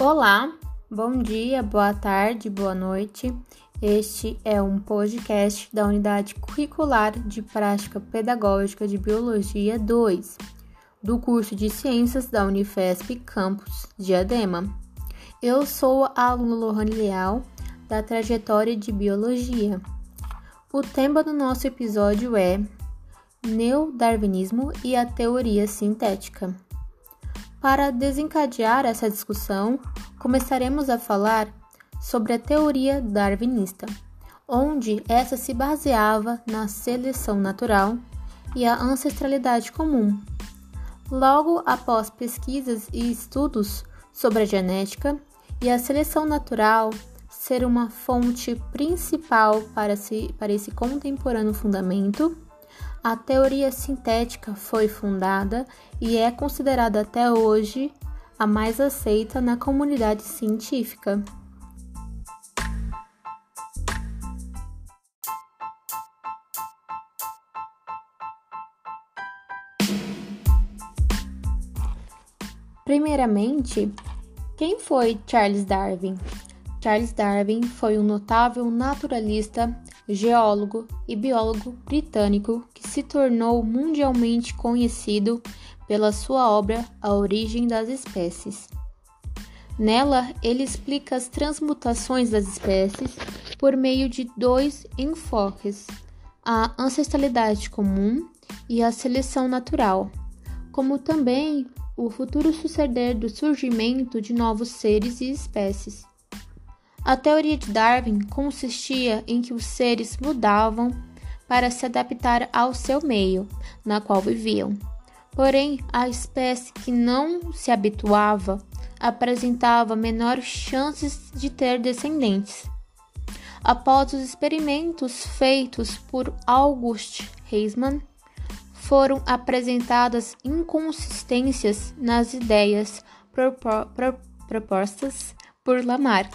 Olá, bom dia, boa tarde, boa noite. Este é um podcast da Unidade Curricular de Prática Pedagógica de Biologia 2, do curso de Ciências da Unifesp Campus Diadema. Eu sou a aluna Lohane Leal, da trajetória de Biologia. O tema do nosso episódio é Neodarwinismo e a Teoria Sintética. Para desencadear essa discussão, começaremos a falar sobre a teoria darwinista, onde essa se baseava na seleção natural e a ancestralidade comum. Logo após pesquisas e estudos sobre a genética e a seleção natural ser uma fonte principal para, para esse contemporâneo fundamento, a teoria sintética foi fundada e é considerada até hoje a mais aceita na comunidade científica. Primeiramente, quem foi Charles Darwin? Charles Darwin foi um notável naturalista geólogo e biólogo britânico se tornou mundialmente conhecido pela sua obra A Origem das Espécies. Nela, ele explica as transmutações das espécies por meio de dois enfoques: a ancestralidade comum e a seleção natural, como também o futuro suceder do surgimento de novos seres e espécies. A teoria de Darwin consistia em que os seres mudavam para se adaptar ao seu meio, na qual viviam. Porém, a espécie que não se habituava apresentava menores chances de ter descendentes. Após os experimentos feitos por August Reisman, foram apresentadas inconsistências nas ideias propostas por Lamarck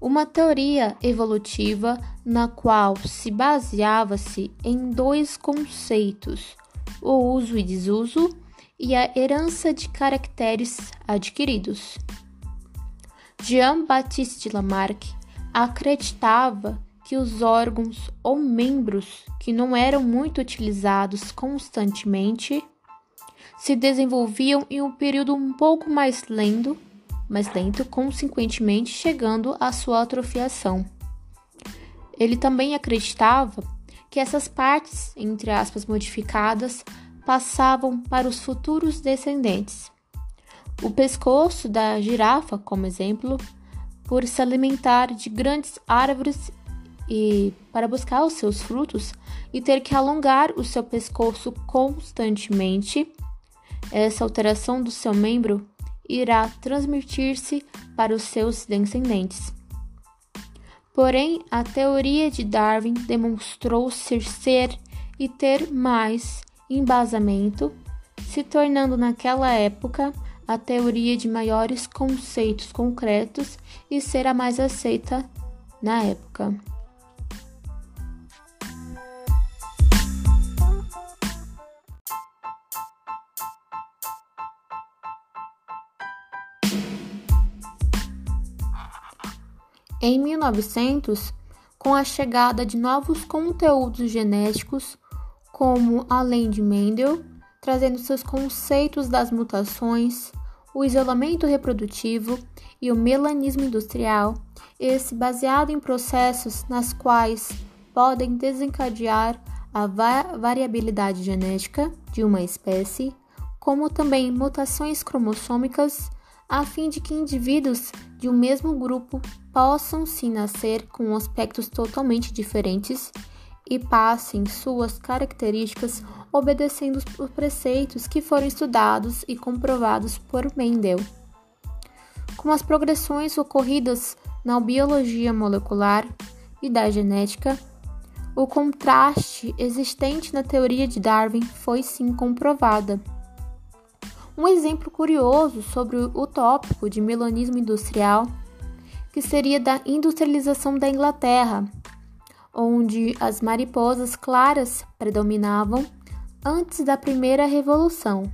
uma teoria evolutiva na qual se baseava-se em dois conceitos: o uso e desuso e a herança de caracteres adquiridos. Jean-Baptiste Lamarck acreditava que os órgãos ou membros que não eram muito utilizados constantemente se desenvolviam em um período um pouco mais lento mais lento, consequentemente chegando à sua atrofiação. Ele também acreditava que essas partes, entre aspas, modificadas, passavam para os futuros descendentes. O pescoço da girafa, como exemplo, por se alimentar de grandes árvores e para buscar os seus frutos e ter que alongar o seu pescoço constantemente, essa alteração do seu membro irá transmitir-se para os seus descendentes. Porém, a teoria de Darwin demonstrou ser ser e ter mais embasamento, se tornando naquela época a teoria de maiores conceitos concretos e ser a mais aceita na época. Em 1900, com a chegada de novos conteúdos genéticos, como além de Mendel, trazendo seus conceitos das mutações, o isolamento reprodutivo e o melanismo industrial, esse baseado em processos nas quais podem desencadear a va variabilidade genética de uma espécie, como também mutações cromossômicas a fim de que indivíduos de um mesmo grupo possam se nascer com aspectos totalmente diferentes e passem suas características obedecendo os preceitos que foram estudados e comprovados por Mendel. Com as progressões ocorridas na biologia molecular e da genética, o contraste existente na teoria de Darwin foi sim comprovada. Um exemplo curioso sobre o tópico de melanismo industrial, que seria da industrialização da Inglaterra, onde as mariposas claras predominavam antes da primeira revolução.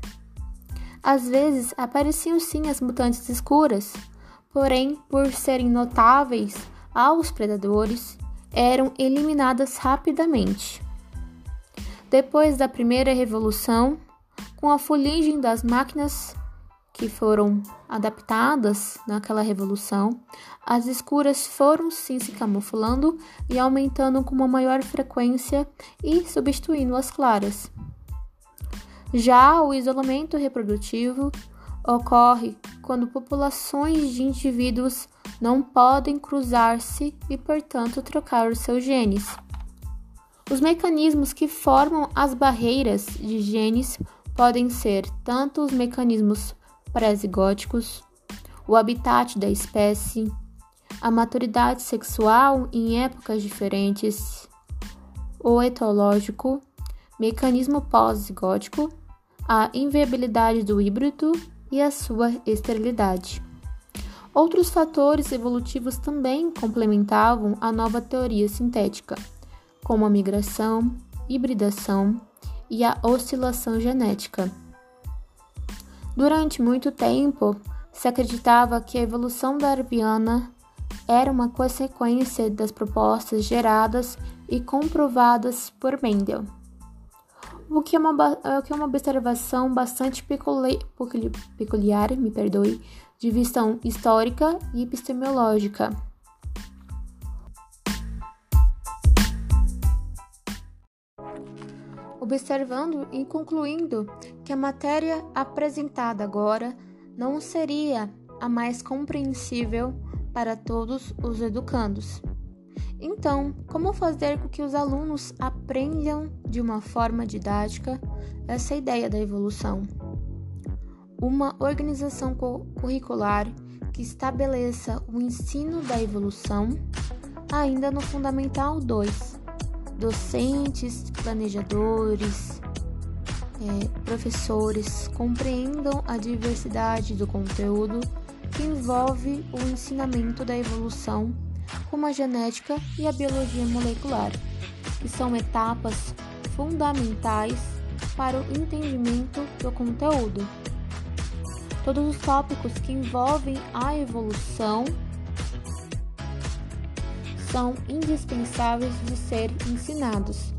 Às vezes apareciam sim as mutantes escuras, porém, por serem notáveis aos predadores, eram eliminadas rapidamente. Depois da primeira revolução, com a fuligem das máquinas que foram adaptadas naquela revolução, as escuras foram sim se camuflando e aumentando com uma maior frequência e substituindo as claras. Já o isolamento reprodutivo ocorre quando populações de indivíduos não podem cruzar-se e, portanto, trocar os seus genes. Os mecanismos que formam as barreiras de genes podem ser tanto os mecanismos pré-zigóticos, o habitat da espécie, a maturidade sexual em épocas diferentes, o etológico, mecanismo pós-zigótico, a inviabilidade do híbrido e a sua esterilidade. Outros fatores evolutivos também complementavam a nova teoria sintética, como a migração, hibridação e a oscilação genética. Durante muito tempo, se acreditava que a evolução darwiniana era uma consequência das propostas geradas e comprovadas por Mendel, o que é uma, o que é uma observação bastante peculiar, me perdoe, de visão histórica e epistemológica. Observando e concluindo que a matéria apresentada agora não seria a mais compreensível para todos os educandos. Então, como fazer com que os alunos aprendam de uma forma didática essa ideia da evolução? Uma organização curricular que estabeleça o ensino da evolução ainda no Fundamental 2 docentes, planejadores, é, professores compreendam a diversidade do conteúdo que envolve o ensinamento da evolução, como a genética e a biologia molecular, que são etapas fundamentais para o entendimento do conteúdo. Todos os tópicos que envolvem a evolução são indispensáveis de ser ensinados,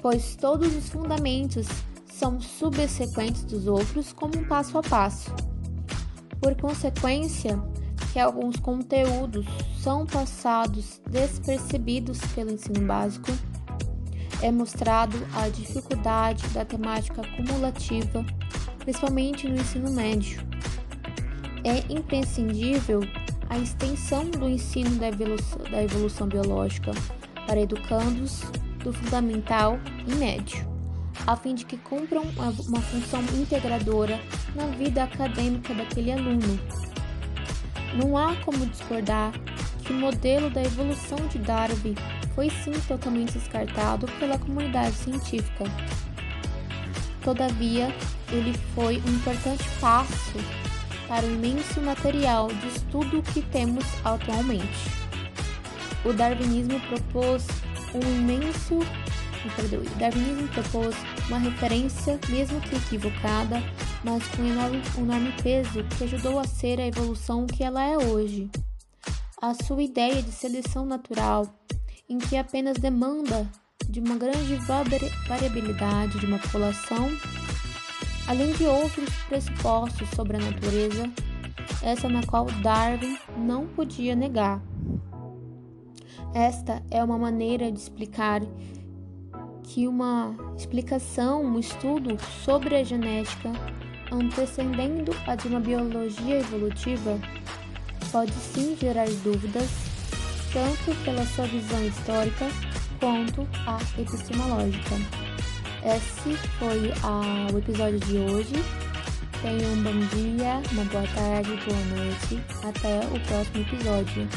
pois todos os fundamentos são subsequentes dos outros como um passo a passo. Por consequência, que alguns conteúdos são passados despercebidos pelo ensino básico, é mostrado a dificuldade da temática cumulativa, principalmente no ensino médio. É imprescindível a extensão do ensino da evolução, da evolução biológica para educandos do fundamental e médio, a fim de que cumpram uma função integradora na vida acadêmica daquele aluno. Não há como discordar que o modelo da evolução de Darwin foi sim totalmente descartado pela comunidade científica. Todavia, ele foi um importante passo para o imenso material de estudo que temos atualmente. O darwinismo propôs um imenso perdoe, darwinismo propôs uma referência, mesmo que equivocada, mas com enorme, enorme peso que ajudou a ser a evolução que ela é hoje. A sua ideia de seleção natural, em que apenas demanda de uma grande variabilidade de uma população além de outros pressupostos sobre a natureza, essa na qual Darwin não podia negar. Esta é uma maneira de explicar que uma explicação, um estudo sobre a genética, antecedendo a de uma biologia evolutiva, pode sim gerar dúvidas, tanto pela sua visão histórica quanto a epistemológica. Esse foi a, o episódio de hoje. Tenham um bom dia, uma boa tarde, boa noite. Até o próximo episódio.